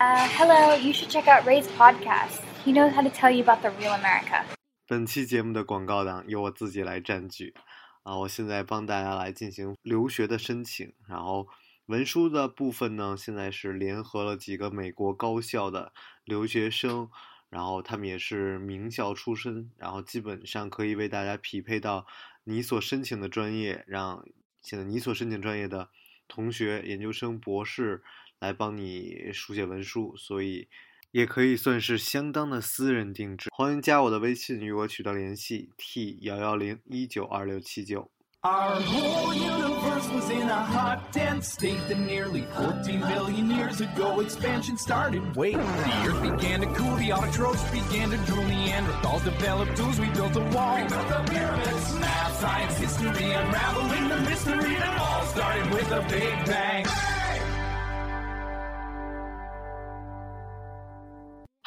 Uh, hello, you should check out Ray's podcast. He knows how to tell you about the real America. 本期节目的广告档由我自己来占据啊！我现在帮大家来进行留学的申请，然后文书的部分呢，现在是联合了几个美国高校的留学生，然后他们也是名校出身，然后基本上可以为大家匹配到你所申请的专业，让现在你所申请专业的同学、研究生、博士来帮你书写文书，所以也可以算是相当的私人定制。欢迎加我的微信与我取得联系，t 幺幺零一九二六七九。Our whole universe was in a hot, dense state that nearly 14 billion years ago expansion started. Wait, the earth began to cool, the autotrophs began to drool, Neanderthals developed tools, we built a wall. We built the pyramids, math, science, history, unraveling the mystery that all started with a big bang.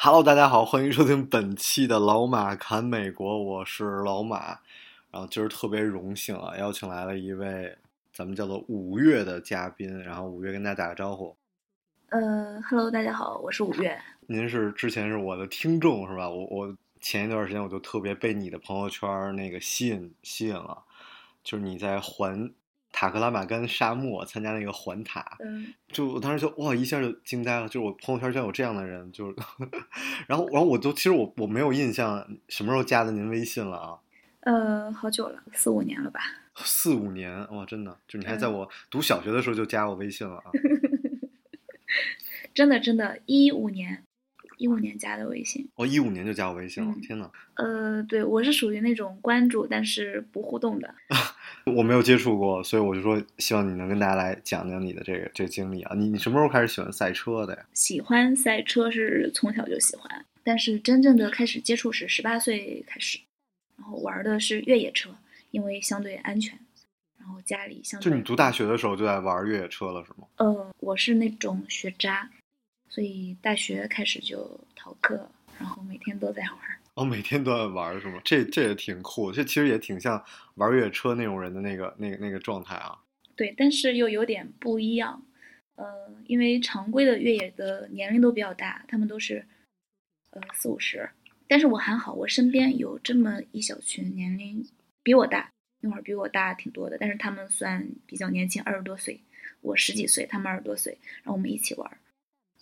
Hello，大家好，欢迎收听本期的老马侃美国，我是老马。然后今儿特别荣幸啊，邀请来了一位咱们叫做五月的嘉宾。然后五月跟大家打个招呼。呃，Hello，大家好，我是五月。您是之前是我的听众是吧？我我前一段时间我就特别被你的朋友圈那个吸引吸引了，就是你在环塔克拉玛干沙漠参加那个环塔，嗯，就我当时就哇一下就惊呆了，就是我朋友圈居然有这样的人，就是，然后然后我都其实我我没有印象什么时候加的您微信了啊？呃，好久了，四五年了吧？四五年哇，真的，就你还在嗯我读小学的时候就加我微信了啊？真的真的，一五年，一五年加的微信。哦一五年就加我微信了，嗯天呐，呃，对，我是属于那种关注但是不互动的。我没有接触过，所以我就说希望你能跟大家来讲讲你的这个这个经历啊。你你什么时候开始喜欢赛车的呀？喜欢赛车是从小就喜欢，但是真正的开始接触是十八岁开始，然后玩的是越野车，因为相对安全。然后家里相对就你读大学的时候就在玩越野车了是吗？呃，我是那种学渣，所以大学开始就逃课，然后每天都在玩儿。哦，每天都在玩是吗？这这也挺酷，这其实也挺像玩越野车那种人的那个那个那个状态啊。对，但是又有点不一样。呃，因为常规的越野的年龄都比较大，他们都是呃四五十，但是我还好，我身边有这么一小群年龄比我大，那会儿比我大挺多的，但是他们算比较年轻，二十多岁，我十几岁，他们二十多岁，然后我们一起玩。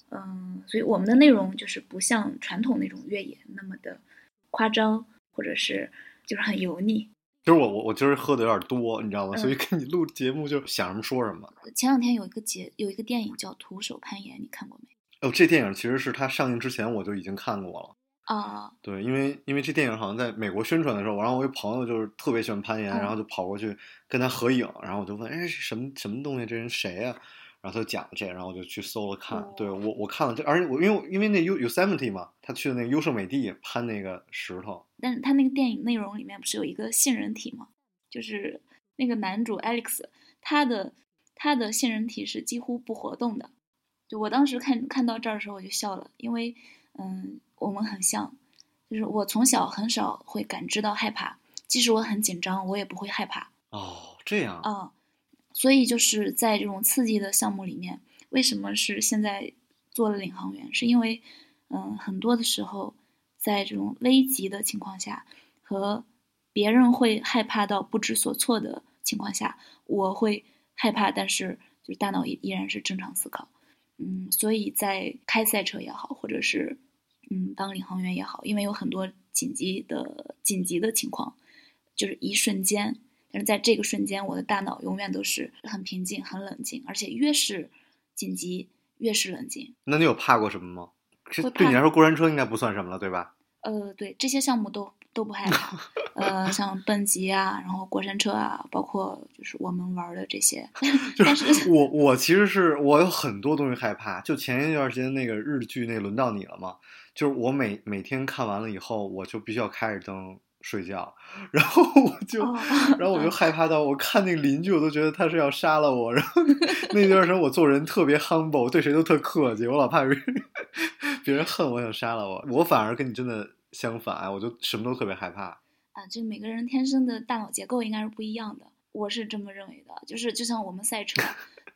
嗯，所以我们的内容就是不像传统那种越野那么的夸张，或者是就是很油腻。其实我我我今儿喝的有点多，你知道吗？嗯所以跟你录节目就想什么说什么。前两天有一个节有一个电影叫《徒手攀岩》，你看过没？哦，这电影其实是它上映之前我就已经看过了。啊、对，因为因为这电影好像在美国宣传的时候，我让我一朋友就是特别喜欢攀岩，嗯然后就跑过去跟他合影，然后我就问，哎，这什么什么东西？这人谁呀、然后他就讲了这，然后我就去搜了看。哦对我我看了这，而且我因为因为那 U Yosemite 嘛，他去的那个优胜美地攀那个石头。但是他那个电影内容里面不是有一个杏仁体吗？就是那个男主 Alex，他的他的杏仁体是几乎不活动的。就我当时看看到这儿的时候我就笑了，因为嗯，我们很像，就是我从小很少会感知到害怕，即使我很紧张，我也不会害怕。哦，这样。啊，所以就是在这种刺激的项目里面，为什么是现在做了领航员？是因为，嗯，很多的时候，在这种危急的情况下，和别人会害怕到不知所措的情况下，我会害怕，但是就大脑依依然是正常思考。嗯，所以在开赛车也好，或者是嗯当领航员也好，因为有很多紧急的紧急的情况，就是一瞬间。但是在这个瞬间，我的大脑永远都是很平静、很冷静，而且越是紧急，越是冷静。那你有怕过什么吗？对你来说，过山车应该不算什么了，对吧？呃，对这些项目都都不害怕，呃，像蹦极啊，然后过山车啊，包括就是我们玩的这些，就 但是我我其实是我有很多东西害怕。就前一段时间那个日剧那轮到你了嘛，就是我每每天看完了以后，我就必须要开着灯睡觉，然后我就、哦然后我就 害怕到我看那个邻居，我都觉得他是要杀了我。然后那段时间我做人特别 humble，对谁都特客气，我老怕别人别人恨我想杀了我。我反而跟你真的相反，我就什么都特别害怕。啊，就每个人天生的大脑结构应该是不一样的，我是这么认为的。就是就像我们赛车，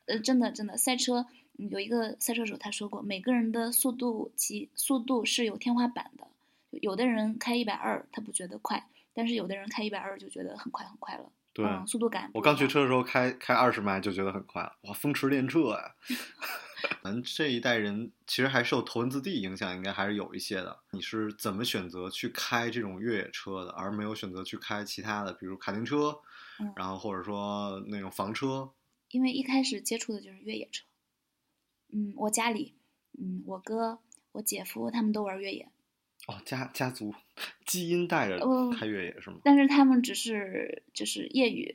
呃，真的真的赛车，嗯有一个赛车手他说过，每个人的速度及速度是有天花板的，有的人开一百二他不觉得快，但是有的人开一百二就觉得很快很快了。对，嗯，速度感我刚学车的时候开开二十迈就觉得很快了，哇，风驰电掣呀！咱这一代人其实还受头文字 D 影响，应该还是有一些的。你是怎么选择去开这种越野车的，而没有选择去开其他的，比如卡丁车，嗯然后或者说那种房车？因为一开始接触的就是越野车。嗯，我家里，嗯，我哥、我姐夫他们都玩越野，哦，家家族基因带着呃开越野是吗？但是他们只是就是业余，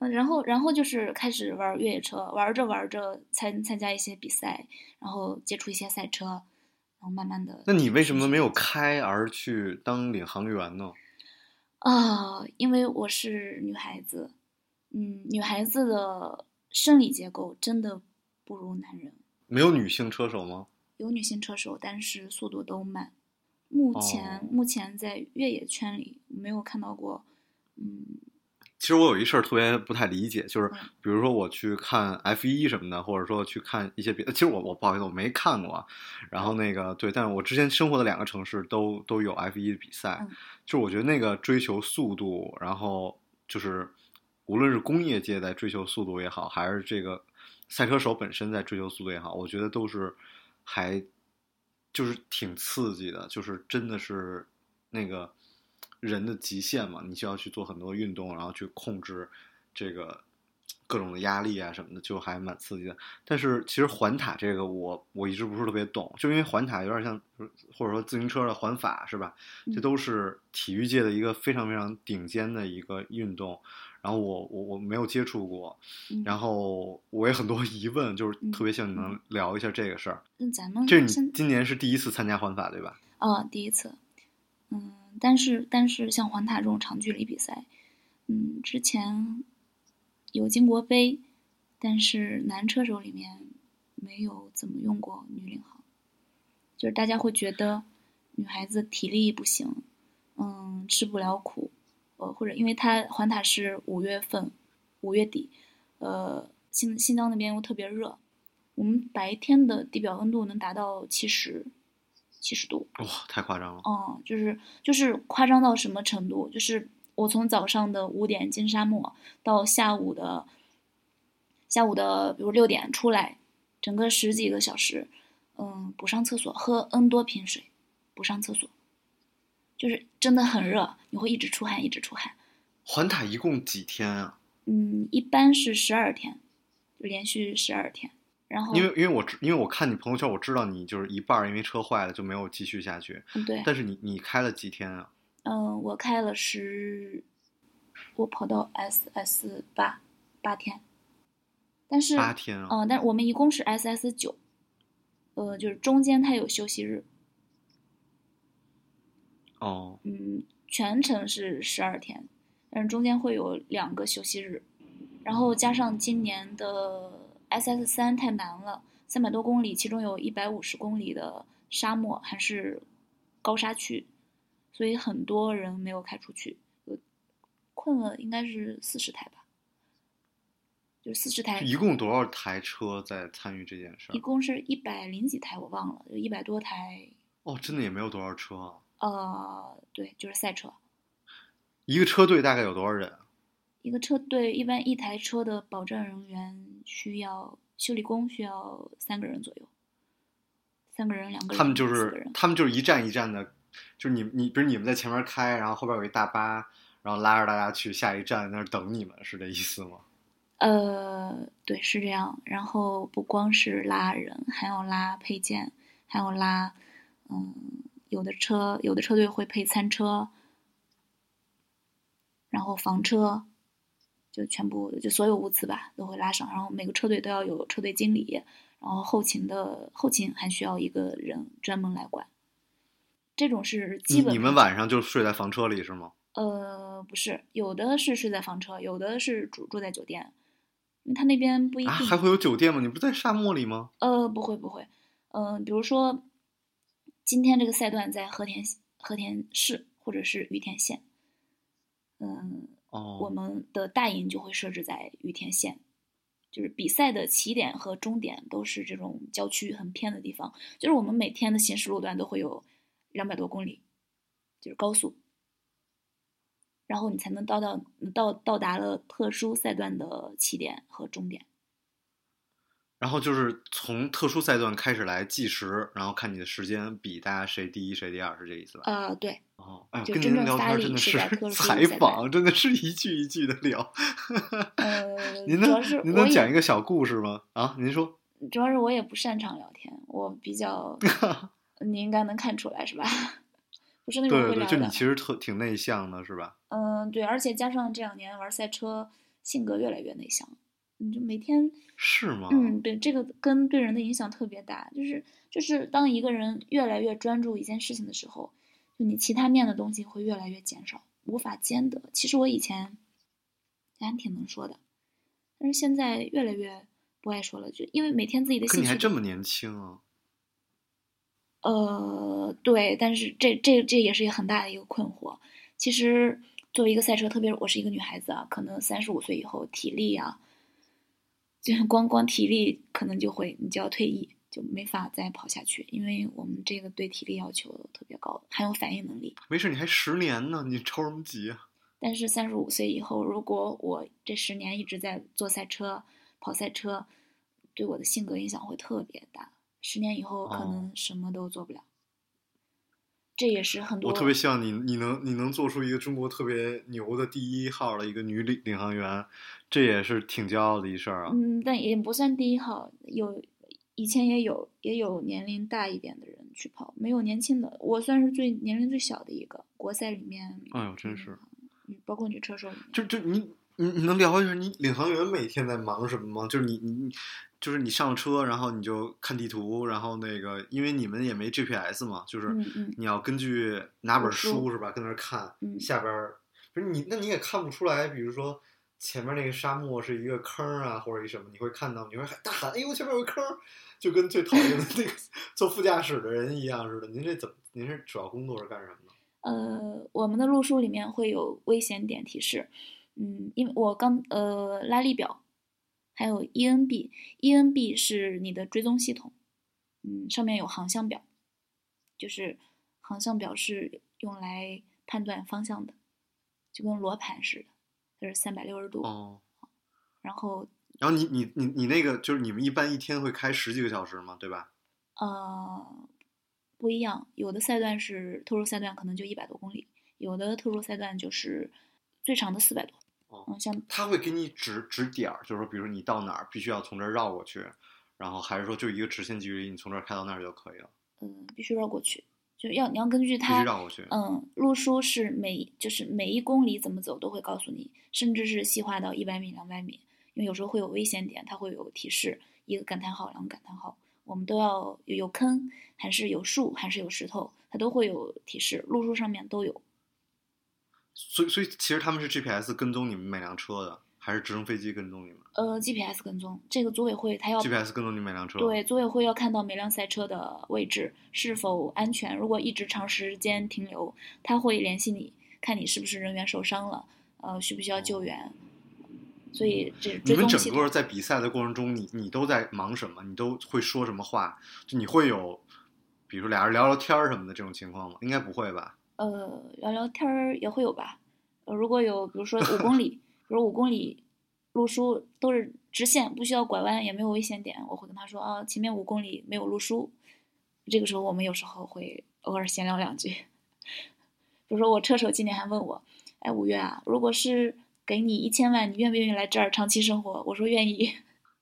嗯，然后然后就是开始玩越野车，玩着玩着参参加一些比赛，然后接触一些赛车，然后慢慢的。那你为什么没有开而去当领航员呢？啊？因为我是女孩子，嗯，女孩子的生理结构真的不如男人。没有女性车手吗？有女性车手，但是速度都慢。目前、哦目前在越野圈里没有看到过，嗯，其实我有一事儿特别不太理解，就是嗯。比如说我去看 F 一什么的，或者说去看一些别的，其实我我不好意思，我没看过啊。然后那个对，但是我之前生活的两个城市都都有 F 一的比赛，嗯。就是我觉得那个追求速度，然后就是无论是工业界在追求速度也好，还是这个赛车手本身在追求速度也好，我觉得都是还就是挺刺激的，就是真的是那个人的极限嘛，你需要去做很多运动，然后去控制这个各种的压力啊什么的，就还蛮刺激的。但是其实环塔这个我我一直不是特别懂，就因为环塔有点像或者说自行车的环法是吧？这嗯都是体育界的一个非常非常顶尖的一个运动。然后我我我没有接触过，嗯然后我也很多疑问，就是嗯特别希望你能聊一下这个事儿。那咱们这是你今年是第一次参加环法对吧？哦，第一次，嗯，但是但是像环塔这种长距离比赛，嗯，之前有金国杯，但是男车手里面没有怎么用过女领航，就是大家会觉得女孩子体力不行，嗯，吃不了苦，呃，或者因为它环塔是五月份，五月底，呃，新新疆那边又特别热，我们白天的地表温度能达到七十，七十度，哇，太夸张了！嗯，就是就是夸张到什么程度？就是我从早上的五点进沙漠，到下午的下午的比如六点出来，整个十几个小时，嗯，不上厕所，喝 N 多瓶水，不上厕所，就是真的很热，你会一直出汗，一直出汗。环塔一共几天啊？嗯，一般是十二天，就连续十二天。然后因为因为我知因为我看你朋友圈，我知道你就是一半儿因为车坏了就没有继续下去。嗯对，但是你你开了几天啊？嗯，我开了十，我跑到 SS 八八天，但是八天啊？嗯，但是我们一共是 SS 九，呃，就是中间它有休息日，哦，嗯，全程是十二天，但是中间会有两个休息日，然后加上今年的 SS 三太难了，三百多公里，其中有一百五十公里的沙漠还是高沙区，所以很多人没有开出去，困了应该是四十台吧，就四十台，一共多少台车在参与这件事儿一？共是一百零几台，我忘了，有一百多台，哦，真的也没有多少车啊。呃，对，就是赛车。一个车队大概有多少人啊？一个车队一般一台车的保障人员需要修理工需要三个人左右，三个人两个人，他们就是他们就是一站一站的，就是你你比如你们在前面开，然后后边有一大巴，然后拉着大家去下一站那儿等你们，是这意思吗？呃，对，是这样。然后不光是拉人，还要拉配件，还要拉，嗯，有的车有的车队会配餐车，然后房车，就全部就所有物资吧都会拉上。然后每个车队都要有车队经理，然后后勤的后勤还需要一个人专门来管。这种是基本你你们晚上就睡在房车里是吗？呃，不是，有的是睡在房车，有的是住住在酒店，因为他那边不一定。啊，还会有酒店吗？你不在沙漠里吗？呃，不会不会，嗯、比如说今天这个赛段在和田和田市或者是羽田县，嗯、哦，我们的大营就会设置在羽田县，就是比赛的起点和终点都是这种郊区很偏的地方，就是我们每天的行驶路段都会有两百多公里，就是高速，然后你才能到到到到达了特殊赛段的起点和终点。然后就是从特殊赛段开始来计时，然后看你的时间比大家谁第一谁第二，是这意思吧？呃，对，哦，哎跟您聊天真的是 采访，真的是一句一句的聊。呃，您能您能讲一个小故事吗？啊，您说。主要是我也不擅长聊天，我比较，你应该能看出来是吧？不是那种会聊的。就你其实特挺内向的，是吧？嗯，对，而且加上这两年玩赛车，性格越来越内向，你就每天，是吗？嗯，对，这个跟对人的影响特别大，就是就是当一个人越来越专注一件事情的时候，就你其他面的东西会越来越减少，无法兼得。其实我以前还挺能说的，但是现在越来越不爱说了，就因为每天自己的可你还兴趣这么年轻啊！呃，对，但是这这这也是一个很大的一个困惑。其实作为一个赛车，特别我是一个女孩子啊，可能三十五岁以后体力啊，就是光光体力可能就会你就要退役，就没法再跑下去，因为我们这个对体力要求特别高，还有反应能力。没事，你还十年呢，你着什么急啊？但是三十五岁以后，如果我这十年一直在做赛车、跑赛车，对我的性格影响会特别大。十年以后可哦能什么都做不了。这也是很多我特别希望你，你能你能做出一个中国特别牛的第一号的一个女领领航员，这也是挺骄傲的一事儿啊。嗯，但也不算第一号，有以前也有也有年龄大一点的人去跑，没有年轻的，我算是最年龄最小的一个。国赛里面，哎呦，真是，嗯，包括女车手，就就你你你能聊一下你领航员每天在忙什么吗？就是你你你就是你上车，然后你就看地图，然后那个因为你们也没 GPS 嘛，就是你要根据拿本书书是吧，跟那儿看，嗯下边儿不是你那你也看不出来，比如说。前面那个沙漠是一个坑啊，或者一什么，你会看到，你会喊大喊：“哎呦，前面有个坑！”就跟最讨厌的那个 坐副驾驶的人一样似的。您这怎么？您是主要工作是干什么的？呃，我们的路书里面会有危险点提示，嗯，因为我刚呃拉力表，还有 E ENB，ENB 是你的追踪系统，嗯，上面有航向表，就是航向表是用来判断方向的，就跟罗盘似的，就是三百六十度，哦，然后然后你你你你那个就是你们一般一天会开十几个小时吗，对吧？呃不一样，有的赛段是特殊赛段可能就一百多公里，有的特殊赛段就是最长的四百多，哦嗯，像他会给你指指点儿，就是说，比如你到哪儿必须要从这儿绕过去，然后还是说就一个直线距离，你从这儿开到那儿就可以了，嗯，必须绕过去，就要你要根据它必须它，绕过去。嗯，路书是每就是每一公里怎么走都会告诉你，甚至是细化到一百米、两百米，因为有时候会有危险点，它会有提示，一个感叹号、两个感叹号，我们都要有有坑，还是有树，还是有石头，它都会有提示，路书上面都有。所以所以其实他们是 GPS 跟踪你们每辆车的，还是直升飞机跟踪你们呃，GPS 跟踪，这个组委会他要？GPS 跟踪你每辆车。对，组委会要看到每辆赛车的位置是否安全。如果一直长时间停留，他会联系你，看你是不是人员受伤了，呃，需不需要救援。所以这是你们整个。在比赛的过程中，你你都在忙什么？你都会说什么话？就你会有，比如说俩人聊聊天儿什么的这种情况吗？应该不会吧？呃，聊聊天儿也会有吧。呃，如果有，比如说五公里，比如五公里路书都是直线，不需要拐弯，也没有危险点，我会跟他说啊，前面五公里没有路书。这个时候，我们有时候会偶尔闲聊两句。比如说，我车手今年还问我，哎，五月啊，如果是给你一千万，你愿不愿意来这儿长期生活？我说愿意。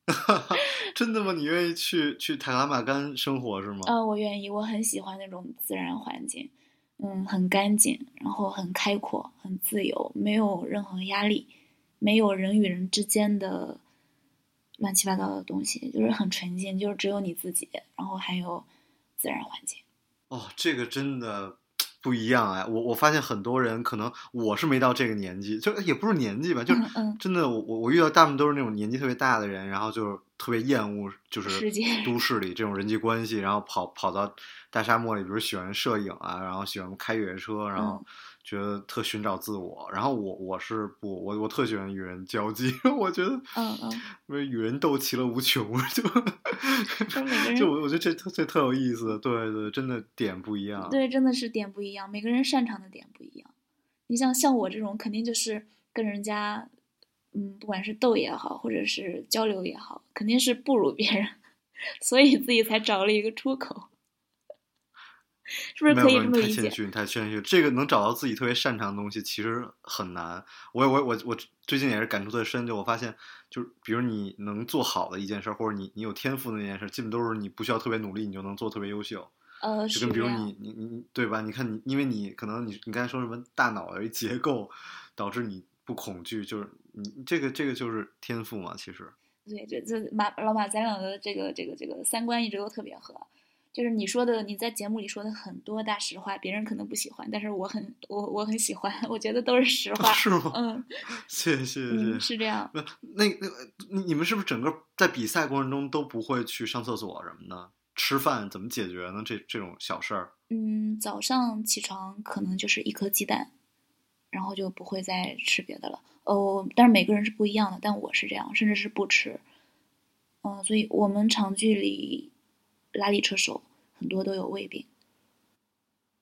真的吗？你愿意去去塔克拉玛干生活是吗？啊、我愿意，我很喜欢那种自然环境，嗯，很干净，然后很开阔，很自由，没有任何压力，没有人与人之间的乱七八糟的东西，就是很纯净，就是只有你自己，然后还有自然环境。哦，这个真的不一样哎！我我发现很多人可能我是没到这个年纪，就也不是年纪吧，就是真的我我我遇到大部分都是那种年纪特别大的人，然后就是特别厌恶就是都市里这种人际关系，然后跑跑到大沙漠里，比如喜欢摄影啊，然后喜欢开越野车，然后嗯觉得特寻找自我。然后我我是不我我特喜欢与人交际，我觉得嗯嗯，因为与人斗其乐无穷，就就我我觉得这特这特有意思，对对，真的点不一样。对，真的是点不一样，每个人擅长的点不一样。你像像我这种，肯定就是跟人家，嗯，不管是斗也好，或者是交流也好，肯定是不如别人，所以自己才找了一个出口，是不是可以这么理解？你太谦虚，你太谦虚。这个能找到自己特别擅长的东西，其实很难。我我我我最近也是感触特深，就我发现，就是比如你能做好的一件事儿，或者你你有天赋的那件事儿，基本都是你不需要特别努力，你就能做特别优秀。呃，就跟比如你你你对吧？你看你，因为你可能你你刚才说什么大脑的结构导致你不恐惧，就是你这个这个就是天赋嘛，其实。对，这这马老马咱俩的这个这个这个三观一直都特别合，就是你说的你在节目里说的很多大实话，别人可能不喜欢，但是我很我我很喜欢，我觉得都是实话。是吗？嗯谢谢谢谢。嗯，是这样。那那那你你们是不是整个在比赛过程中都不会去上厕所什么的？吃饭怎么解决呢？这这种小事儿，嗯，早上起床可能就是一颗鸡蛋，然后就不会再吃别的了。哦，但是每个人是不一样的，但我是这样，甚至是不吃。嗯，所以我们长距离拉力车手很多都有胃病，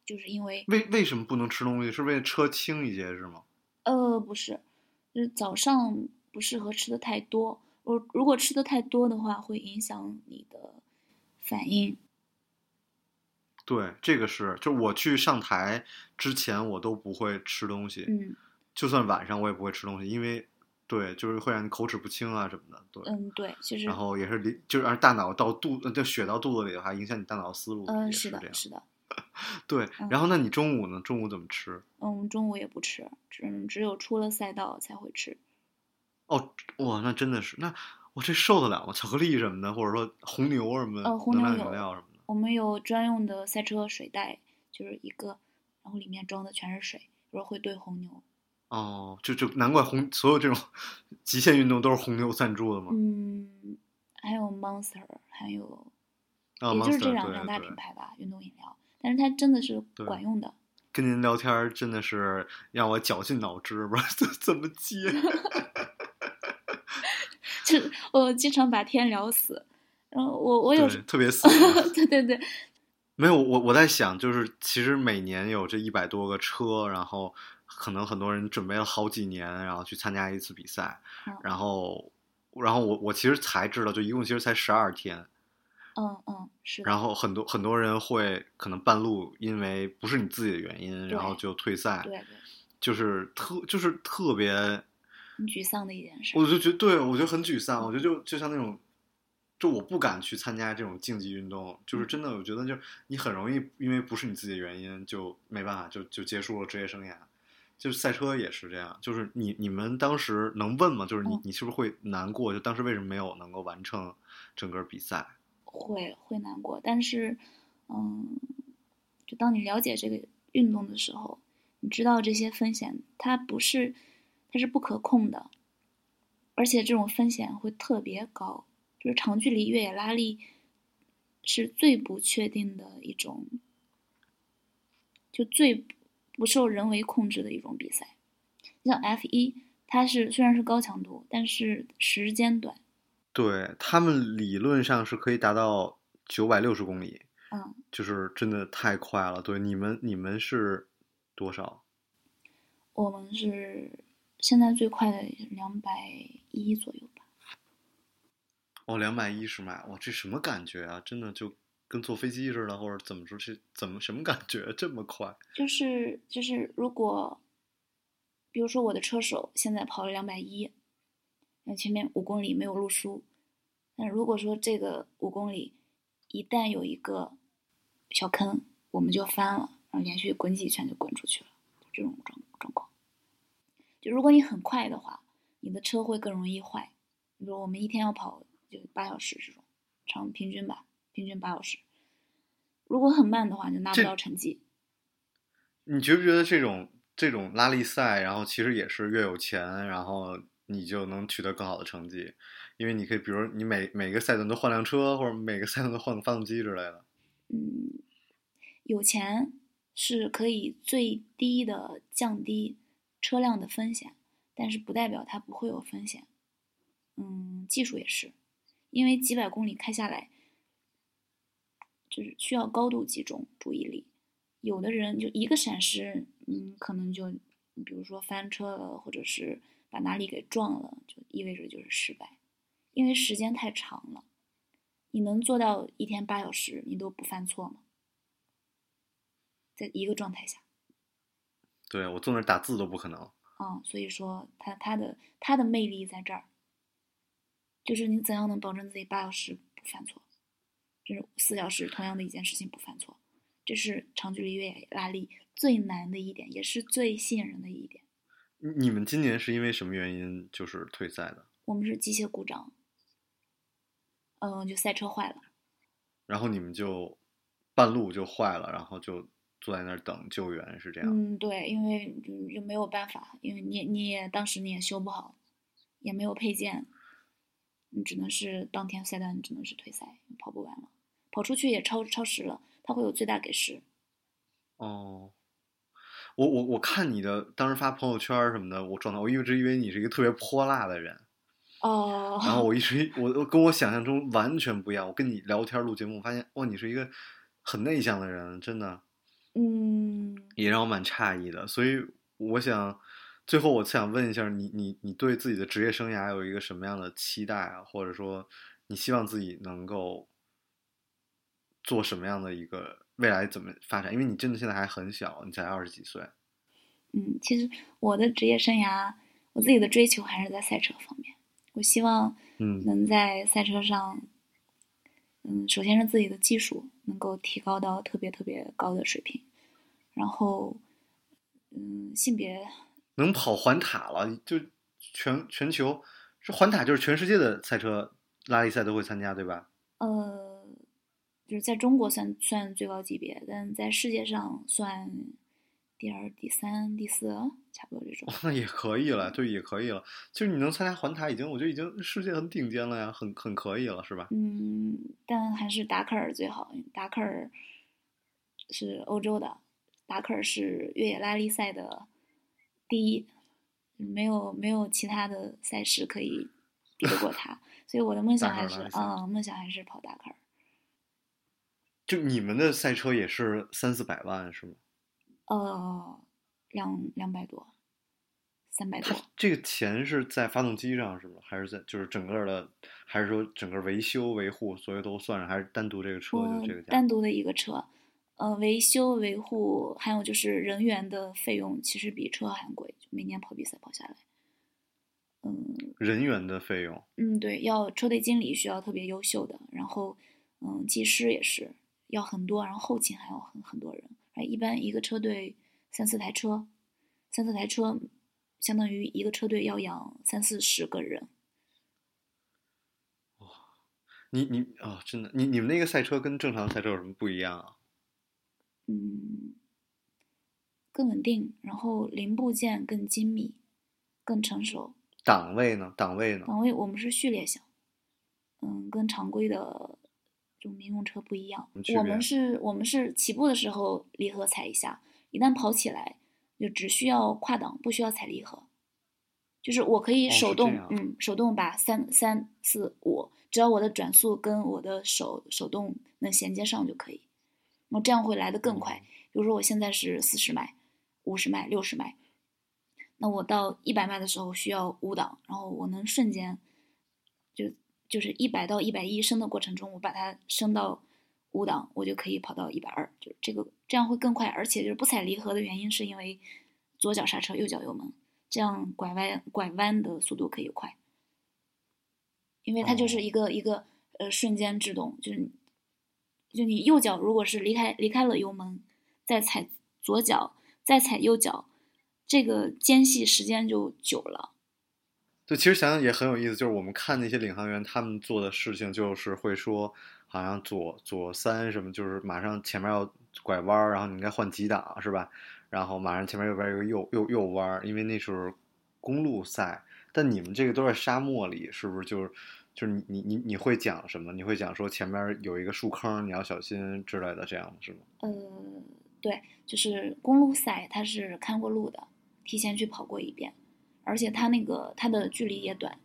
就是因为为为什么不能吃东西？是为了车轻一些是吗？呃不是，就是早上不适合吃的太多。我如果吃的太多的话，会影响你的反应。对，这个是，就是我去上台之前，我都不会吃东西，嗯就算晚上我也不会吃东西，因为对，就是会让你口齿不清啊什么的，对。嗯，对，就是然后也是离，就是让大脑到肚，呃就血到肚子里的话，影响你大脑思路，嗯。是的是的。对，嗯然后那你中午呢？中午怎么吃？嗯，中午也不吃，只只有出了赛道才会吃。哦，哇，那真的是，那我这受得了吗？巧克力什么的，或者说红牛什么的，呃，红牛饮料什么的。我们有专用的赛车水袋，就是一个，然后里面装的全是水，有时候会兑红牛。哦，就就难怪红所有这种极限运动都是红牛赞助的嘛。嗯，还有 Monster，还有，啊也就是这两两大品牌吧，运动饮料。但是它真的是对管用的。跟您聊天真的是让我绞尽脑汁，不知道怎怎么接。就是我经常把天聊死，然后我我有，特别死。对对对，没有，我我在想，就是其实每年有这一百多个车，然后可能很多人准备了好几年，然后去参加一次比赛，嗯然后，然后我我其实才知道，就一共其实才十二天，嗯嗯，是。然后很多很多人会可能半路因为不是你自己的原因，然后就退赛，对对，就是特就是特别，很沮丧的一件事。我就觉得对我觉得很沮丧，我觉得就就像那种。就我不敢去参加这种竞技运动，就是真的，我觉得就是你很容易因为不是你自己的原因，就没办法就就结束了职业生涯。就是赛车也是这样，就是你你们当时能问吗？就是你嗯你是不是会难过？就当时为什么没有能够完成整个比赛？会会难过，但是，嗯，就当你了解这个运动的时候，你知道这些风险它不是它是不可控的，而且这种风险会特别高，就是长距离越野拉力是最不确定的一种，就最不受人为控制的一种比赛。像 F 一，它是虽然是高强度，但是时间短，对他们理论上是可以达到九百六十公里，嗯。就是真的太快了。对，你们你们是多少？我们是现在最快的两百一左右吧。哦，两百一十迈，哇，这什么感觉啊？真的就跟坐飞机似的，或者怎么说去怎么什么感觉？这么快？就是就是，如果比如说我的车手现在跑了两百一，那前面五公里没有路书，那如果说这个五公里一旦有一个小坑，我们就翻了，然后连续滚几圈就滚出去了，这种状状况。就如果你很快的话，你的车会更容易坏。比如我们一天要跑就八小时这种，长平均吧，平均八小时。如果很慢的话，就拿不到成绩。你觉不觉得这种这种拉力赛，然后其实也是越有钱，然后你就能取得更好的成绩？因为你可以，比如你每每个赛段都换辆车，或者每个赛段都换个发动机之类的。嗯，有钱是可以最低的降低车辆的风险，但是不代表它不会有风险。嗯，技术也是，因为几百公里开下来，就是需要高度集中注意力。有的人就一个闪失，嗯，可能就比如说翻车了，或者是把哪里给撞了，就意味着就是失败，因为时间太长了。你能做到一天八小时你都不犯错吗？在一个状态下，对我坐那儿打字都不可能。嗯、所以说他他的他的魅力在这儿，就是你怎样能保证自己八小时不犯错，就是四小时同样的一件事情不犯错，这是长距离越野拉力最难的一点，也是最吸引人的一点。你你们今年是因为什么原因就是退赛的？我们是机械故障，嗯、就赛车坏了。然后你们就半路就坏了，然后就坐在那儿等救援，是这样？嗯，对，因为就就没有办法，因为你你也当时你也修不好，也没有配件，你只能是当天赛段只能是退赛，跑不完了，跑出去也超超时了，它会有最大给时。哦，我我我看你的当时发朋友圈什么的，我状态，我一直以为你是一个特别泼辣的人，哦，然后我一直我我跟我想象中完全不一样。我跟你聊天录节目，我发现哇，你是一个很内向的人，真的嗯，也让我蛮诧异的。所以我想，最后我想问一下你，你你对自己的职业生涯有一个什么样的期待啊？或者说，你希望自己能够做什么样的一个未来怎么发展？因为你真的现在还很小，你才二十几岁。嗯，其实我的职业生涯，我自己的追求还是在赛车方面。我希望嗯能在赛车上，嗯，首先是自己的技术能够提高到特别特别高的水平，然后，嗯，性别，能跑环塔了，就全全球是环塔，就是全世界的赛车拉力赛都会参加，对吧？呃，就是在中国算算最高级别，但在世界上算第二、第三、第四，差不多这种。那 也可以了，对，也可以了。就是你能参加环塔，已经我觉得已经世界很顶尖了呀，很很可以了，是吧？嗯，但还是达喀尔最好，达喀尔是欧洲的，达喀尔是越野拉力赛的第一，没有没有其他的赛事可以比得过它，所以我的梦想还是拉力赛啊、梦想还是跑达喀尔。就你们的赛车也是三四百万是吗？呃，两两百多，三百多。这个钱是在发动机上是吗？还是在就是整个的，还是说整个维修维护所有都算上，还是单独这个车就这个价？单独的一个车，呃，维修维护还有就是人员的费用，其实比车还贵，就每年跑比赛跑下来。嗯人员的费用，嗯，对，要车队经理需要特别优秀的，然后嗯，技师也是要很多，然后后勤还要很很多人，哎，一般一个车队三四台车，三四台车相当于一个车队要养三四十个人。你你啊、真的，你你们那个赛车跟正常赛车有什么不一样啊？嗯，更稳定，然后零部件更精密，更成熟。档位呢？档位呢？档位我们是序列型，嗯，跟常规的这种民用车不一样我们是我们是起步的时候离合踩一下，一旦跑起来就只需要跨档，不需要踩离合。就是我可以手动，嗯，手动把三三四五，只要我的转速跟我的手手动能衔接上就可以。那这样会来得更快。比如说我现在是四十迈、五十迈、六十迈，那我到一百迈的时候需要五档，然后我能瞬间就就是一百到一百一升的过程中，我把它升到五档，我就可以跑到一百二，就这个这样会更快，而且就是不踩离合的原因是因为左脚刹车，右脚油门，这样拐弯拐弯的速度可以快，因为它就是一个、一个呃瞬间制动，就是就你右脚如果是离开离开了油门，再踩左脚，再踩右脚，这个间隙时间就久了。对，其实想想也很有意思，就是我们看那些领航员他们做的事情，就是会说，好像左左三什么，就是马上前面要拐弯，然后你应该换几档，是吧？然后马上前面右边有个右右右弯，因为那是公路赛，但你们这个都在沙漠里，是不是就是就是你你你你会讲什么？你会讲说前面有一个树坑，你要小心之类的，这样是吗？嗯，对，就是公路赛，他是看过路的，提前去跑过一遍，而且它那个它的距离也短，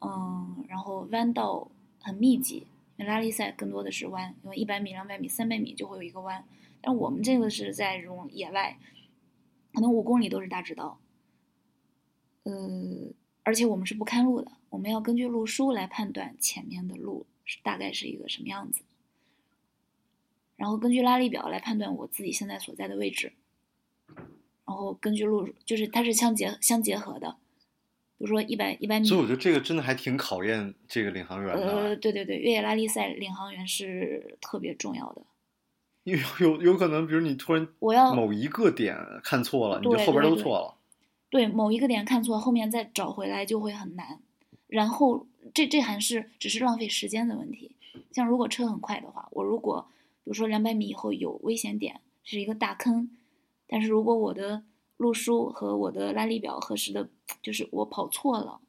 嗯，然后弯道很密集。因为拉力赛更多的是弯，因为一百米、两百米、三百米就会有一个弯，但我们这个是在这种野外，可能五公里都是大直道。呃，而且我们是不看路的，我们要根据路书来判断前面的路是大概是一个什么样子，然后根据拉力表来判断我自己现在所在的位置，然后根据路就是它是相结相结合的，比如说一百一百米，所以我觉得这个真的还挺考验这个领航员的，呃，对对对，越野拉力赛领航员是特别重要的，因 为有有可能，比如你突然我要某一个点看错了，你就后边都错了。对某一个点看错，后面再找回来就会很难。然后这这还是只是浪费时间的问题。像如果车很快的话，我如果比如说两百米以后有危险点，是一个大坑，但是如果我的路书和我的拉力表核实的，就是我跑错了，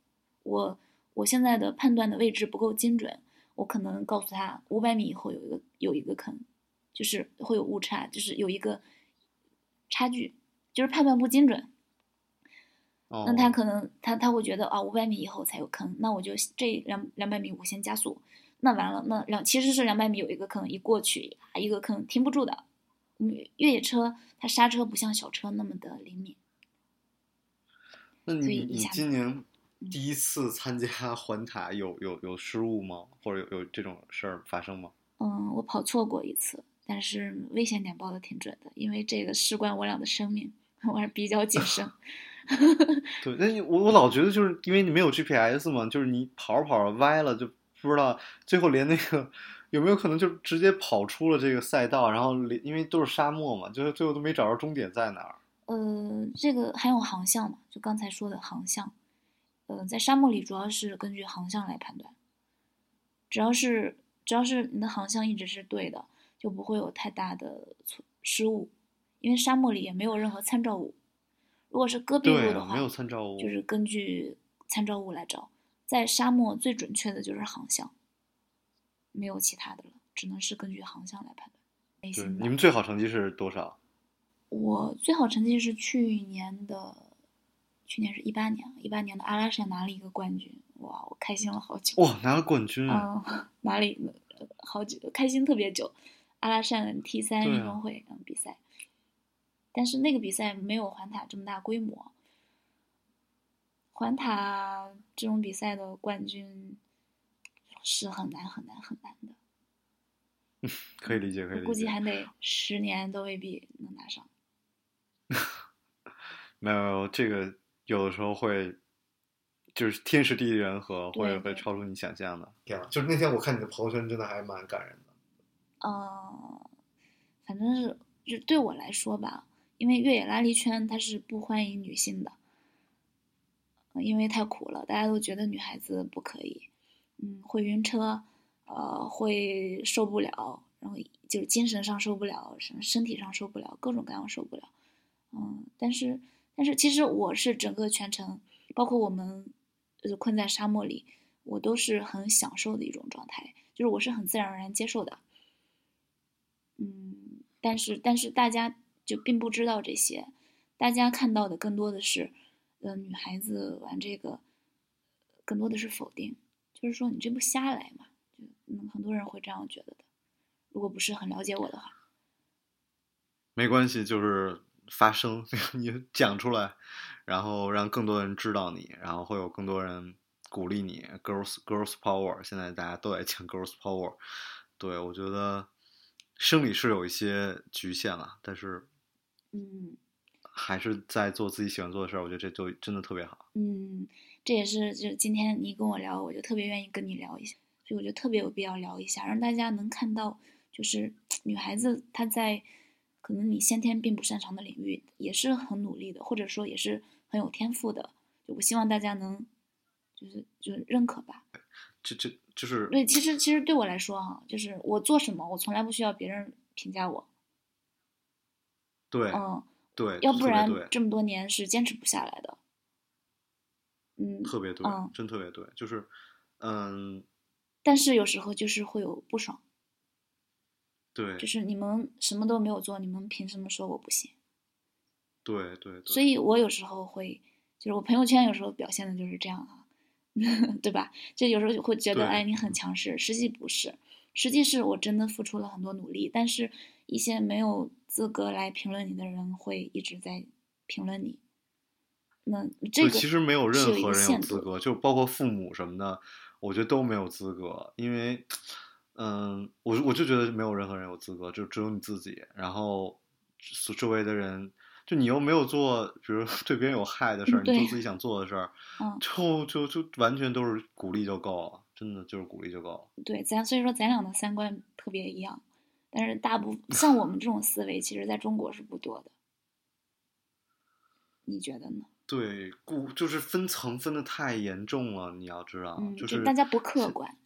我我现在的判断的位置不够精准，我可能告诉他五百米以后有一个有一个坑，就是会有误差，就是有一个差距，就是判断不精准。哦，那他可能他他会觉得啊，五百米以后才有坑，那我就这两两百米我先加速，那完了，那两其实是两百米有一个坑，一过去啊一个坑停不住的。嗯，越野车它刹车不像小车那么的灵敏，那你你今年嗯第一次参加 环塔有有有失误吗？或者有有这种事儿发生吗？嗯，我跑错过一次，但是危险点报的挺准的，因为这个事关我俩的生命，我还是比较谨慎。对，那你我我老觉得就是因为你没有 GPS 嘛，就是你跑着跑着歪了，就不知道最后连那个有没有可能就直接跑出了这个赛道，然后连因为都是沙漠嘛，就是最后都没找着终点在哪儿。呃，这个还有航向嘛，就刚才说的航向，呃，在沙漠里主要是根据航向来判断，只要是只要是你的航向一直是对的，就不会有太大的错失误，因为沙漠里也没有任何参照物。如果是戈壁路的话，对啊没有参照物就是根据参照物来找。在沙漠最准确的就是航向，没有其他的了，只能是根据航向来判断。对，你们最好成绩是多少？我最好成绩是去年的，去年是一八年，一八年的阿拉善拿了一个冠军，哇，我开心了好久。哇，拿了冠军！嗯，拿了一个好久，开心特别久。阿拉善 T 三运动会嗯比赛，但是那个比赛没有环塔这么大规模。环塔这种比赛的冠军是很难很难很难的，可以理解，可以理解。估计还得十年都未必能拿上。没有没有，这个有的时候会，就是天时地利人和，会对对会超出你想象的。对啊！就是那天我看你的朋友圈，真的还蛮感人的。呃，反正是就对我来说吧，因为越野拉力圈它是不欢迎女性的，呃因为太苦了，大家都觉得女孩子不可以，嗯，会晕车，呃，会受不了，然后就是精神上受不了，什么身体上受不了，各种各样受不了，嗯，但是但是其实我是整个全程，包括我们呃困在沙漠里，我都是很享受的一种状态，就是我是很自然而然接受的。嗯，但是但是大家就并不知道这些，大家看到的更多的是，呃，女孩子玩这个，更多的是否定，就是说你这不瞎来嘛？就嗯，很多人会这样觉得的，如果不是很了解我的话，没关系，就是发声，你讲出来，然后让更多人知道你，然后会有更多人鼓励你。Girls Girls Power，现在大家都在讲 Girls Power。对我觉得生理是有一些局限了，但是嗯还是在做自己喜欢做的事儿。我觉得这就真的特别好。嗯，这也是就今天你跟我聊，我就特别愿意跟你聊一下，所以我觉得特别有必要聊一下，让大家能看到，就是女孩子她在可能你先天并不擅长的领域也是很努力的，或者说也是很有天赋的。就我希望大家能就是就是认可吧。这这就是对，其实其实对我来说哈，就是我做什么，我从来不需要别人评价我。对嗯，对，要不然这么多年是坚持不下来的。嗯，特别对，嗯真特别对。就是嗯，但是有时候就是会有不爽，对，就是你们什么都没有做，你们凭什么说我不行？对对对，所以我有时候会，就是我朋友圈有时候表现的就是这样啊，对吧？就有时候会觉得，对哎，你很强势，实际不是，实际是我真的付出了很多努力，但是一些没有资格来评论你的人会一直在评论你。那这，个其实没有任何人有资格，就包括父母什么的，我觉得都没有资格，因为，嗯，我我就觉得没有任何人有资格，就只有你自己。然后，周周围的人，就你又没有做，比如对别人有害的事儿，你做自己想做的事儿，嗯，就就就完全都是鼓励就够了，真的就是鼓励就够了。对，咱所以说咱俩的三观特别一样，但是大部像我们这种思维，其实在中国是不多的。你觉得呢？对，故就是分层分的太严重了，你要知道，嗯，就就是大家不客观，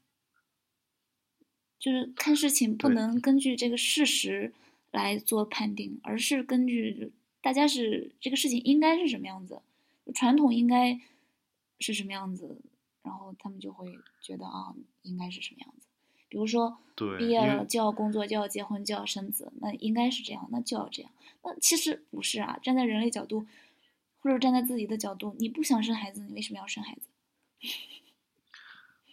就是看事情不能根据这个事实来做判定，而是根据大家是这个事情应该是什么样子，传统应该是什么样子，然后他们就会觉得啊，应该是什么样子。比如说，对毕业了就要工作，就要结婚，就要生子，那应该是这样，那就要这样。那其实不是啊，站在人类角度，或者站在自己的角度，你不想生孩子，你为什么要生孩子？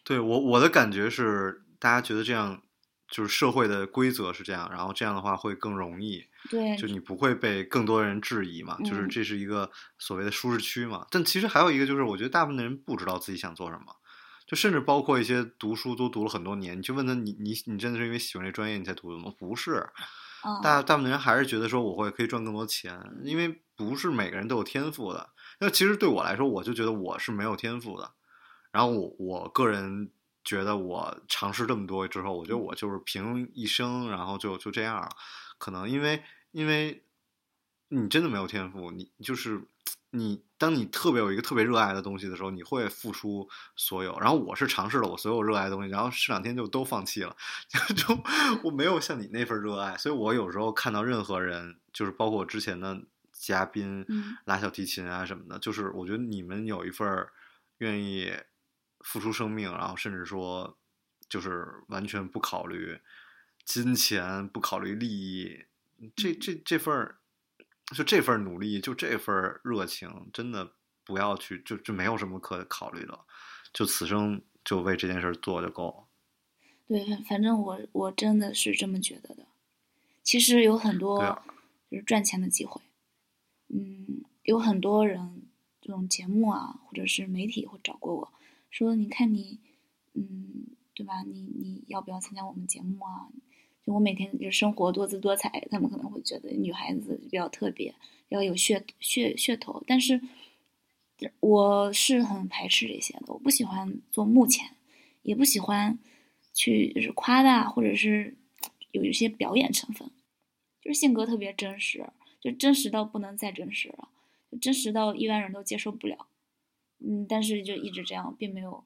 对我我的感觉是，大家觉得这样就是社会的规则是这样，然后这样的话会更容易，对，就你不会被更多人质疑嘛，就是嗯这是一个所谓的舒适区嘛。但其实还有一个就是，我觉得大部分的人不知道自己想做什么，就甚至包括一些读书都读了很多年，你就问他你你你真的是因为喜欢这专业你才读的吗？不是，啊，大大部分人还是觉得说我会可以赚更多钱，因为不是每个人都有天赋的。那其实对我来说，我就觉得我是没有天赋的。然后我我个人觉得，我尝试这么多之后，我觉得我就是凭一生，然后就就这样了。可能因为因为你真的没有天赋，你就是你，当你特别有一个特别热爱的东西的时候，你会付出所有。然后我是尝试了我所有热爱的东西，然后这两天就都放弃了，就就我没有像你那份热爱，所以我有时候看到任何人，就是包括我之前的嘉宾，嗯拉小提琴啊什么的，就是我觉得你们有一份儿愿意付出生命，然后甚至说就是完全不考虑金钱，不考虑利益，这这这份儿就这份努力，就这份热情，真的不要去，就就没有什么可考虑的，就此生就为这件事做就够了。对，反反正我我真的是这么觉得的。其实有很多就是赚钱的机会，嗯，有很多人这种节目啊，或者是媒体会找过我说，你看你，嗯，对吧？你你要不要参加我们节目啊？就我每天就生活多姿多彩，他们可能会觉得女孩子比较特别，要有噱噱噱头，但是我是很排斥这些的，我不喜欢做幕前，也不喜欢去就是夸大或者是有一些表演成分，就是性格特别真实，就真实到不能再真实了，就真实到一般人都接受不了。嗯，但是就一直这样，并没有，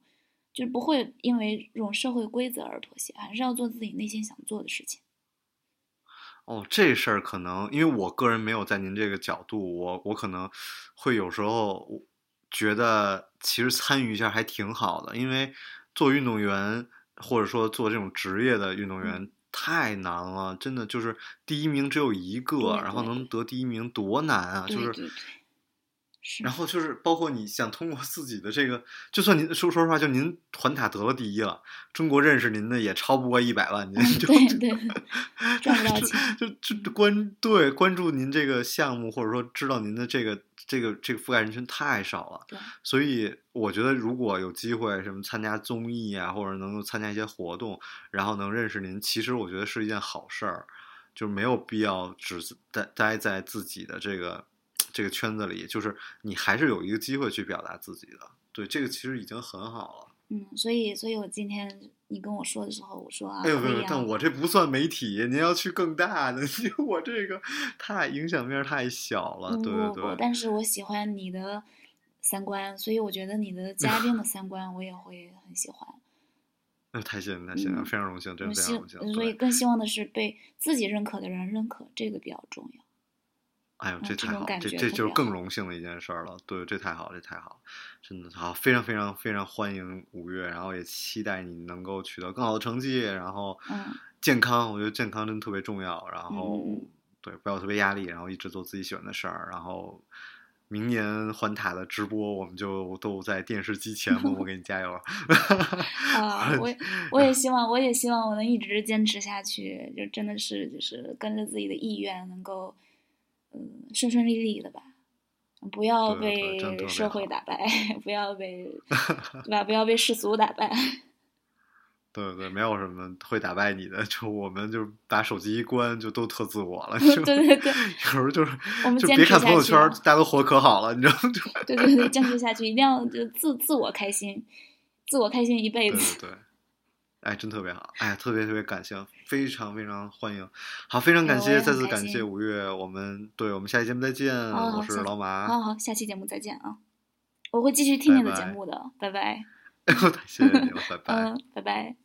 就是不会因为这种社会规则而妥协，还是要做自己内心想做的事情。哦，这事儿可能因为我个人没有在您这个角度，我我可能会有时候觉得其实参与一下还挺好的，因为做运动员或者说做这种职业的运动员太难了，真的就是第一名只有一个，然后能得第一名多难啊！就是。然。后就是包括你想通过自己的这个，就算您说说实话，就您团塔得了第一了，中国认识您的也超不过一百万，您嗯就对对 赚不到钱就就就关对关注您这个项目，或者说知道您的这个这个这个覆盖人群太少了，对，所以我觉得如果有机会什么参加综艺啊，或者能够参加一些活动，然后能认识您，其实我觉得是一件好事儿，就没有必要只待待在自己的这个这个圈子里，就是你还是有一个机会去表达自己的。对，这个其实已经很好了。嗯，所以所以我今天你跟我说的时候，我说啊，哎呦，不可以啊，但我这不算媒体，您要去更大的，我这个太影响面太小了。对对对，但是我喜欢你的三观，所以我觉得你的嘉宾的三观我也会很喜欢。那 太谢谢太谢谢了，嗯非常荣幸，真的非常荣幸。所以更希望的是被自己认可的人认可，这个比较重要。哎呦，嗯这这太好，这这就是更荣幸的一件事儿了。对，这太好，这太好，真的好，非常非常非常欢迎五月，然后也期待你能够取得更好的成绩，然后嗯健康，我觉得健康真的特别重要。然后、对，不要特别压力，然后一直做自己喜欢的事儿。然后明年环塔的直播，我们就都在电视机前默默给你加油。啊，我也我也希望，我也希望我能一直坚持下去，就真的是就是跟着自己的意愿，能够嗯顺顺利利的吧，不要被社会打败，不要被 对吧？不要被世俗打败。对对，没有什么会打败你的，就我们就把手机一关，就都特自我了。对就对对，有时候就是我们就别看朋友圈大家都活可好了，你知道吗？就对对对，坚持下去，一定要就自自我开心，自我开心一辈对子。对对，哎，真特别好，哎，特别特别感谢，非常非常欢迎，好，非常感谢，哎再次感谢五月，我们对我们下期节目再见，我是老马，好好，下期节目再见啊！我会继续听你的节目的，拜拜。哎呦，太谢谢你了，拜 拜。嗯，拜拜。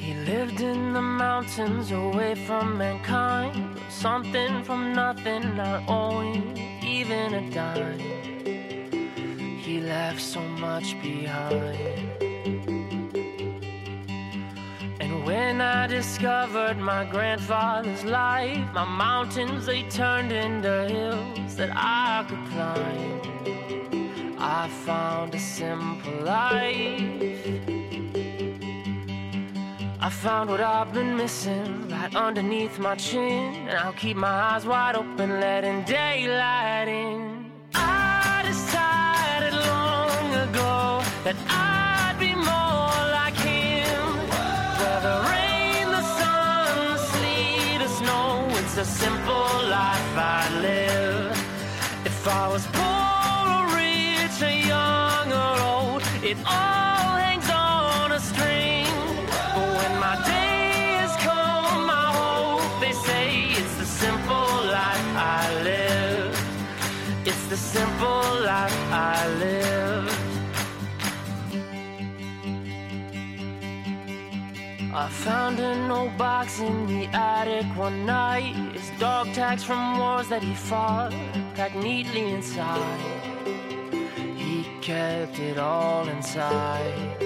He lived in the mountains away from mankind, something from nothing, not owing even a dime. He left so much behind. And when I discovered my grandfather's life, my mountains they turned into hills that I could climb. I found a simple life. I found what I've been missing right underneath my chin. And I'll keep my eyes wide open, letting daylight in. That I'd be more like him. Whether rain, the sun, the sleet, or snow, it's a simple life I live. If I was poor or rich or young or old, it all hangs on a string. But when my day has come, I hope they say it's the simple life I live. It's the simple life I live. I found an old box in the attic one night. His dog tags from wars that he fought, packed neatly inside. He kept it all inside.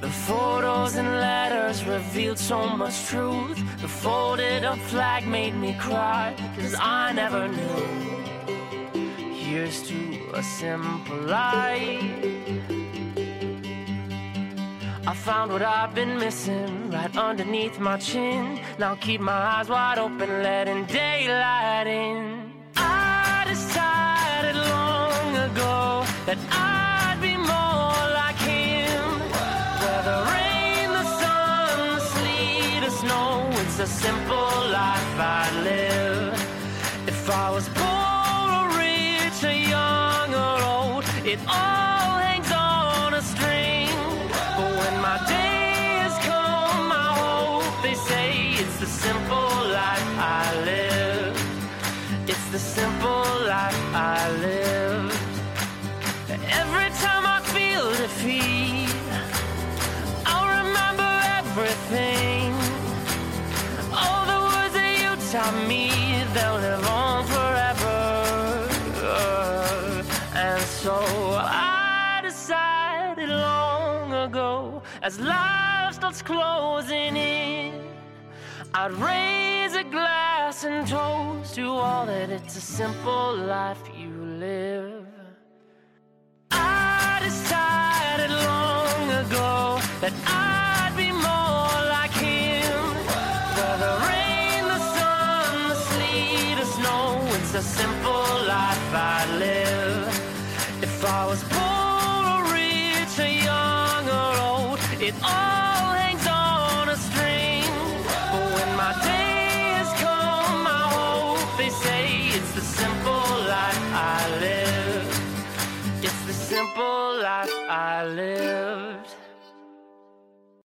The photos and letters revealed so much truth. The folded up flag made me cry, cause I never knew. Here's to a simple life. I found what I've been missing right underneath my chin. Now keep my eyes wide open, letting daylight in. I decided long ago that I'd be more like him. Whether rain, the sun, the sleet, or snow, it's a simple life I live. If I was poor or rich or young or old, it all the simple life I live. It's the simple life I live. Every time I feel defeat, I'll remember everything. All the words that you taught me, they'll live on forever. And so I decided long ago, as life starts closing in, I'd raise a glass and toast to all that it's a simple life you live. I decided long ago that I'd be more like him. Whether rain, the sun, the sleet, or snow, it's a simple life I live. If I was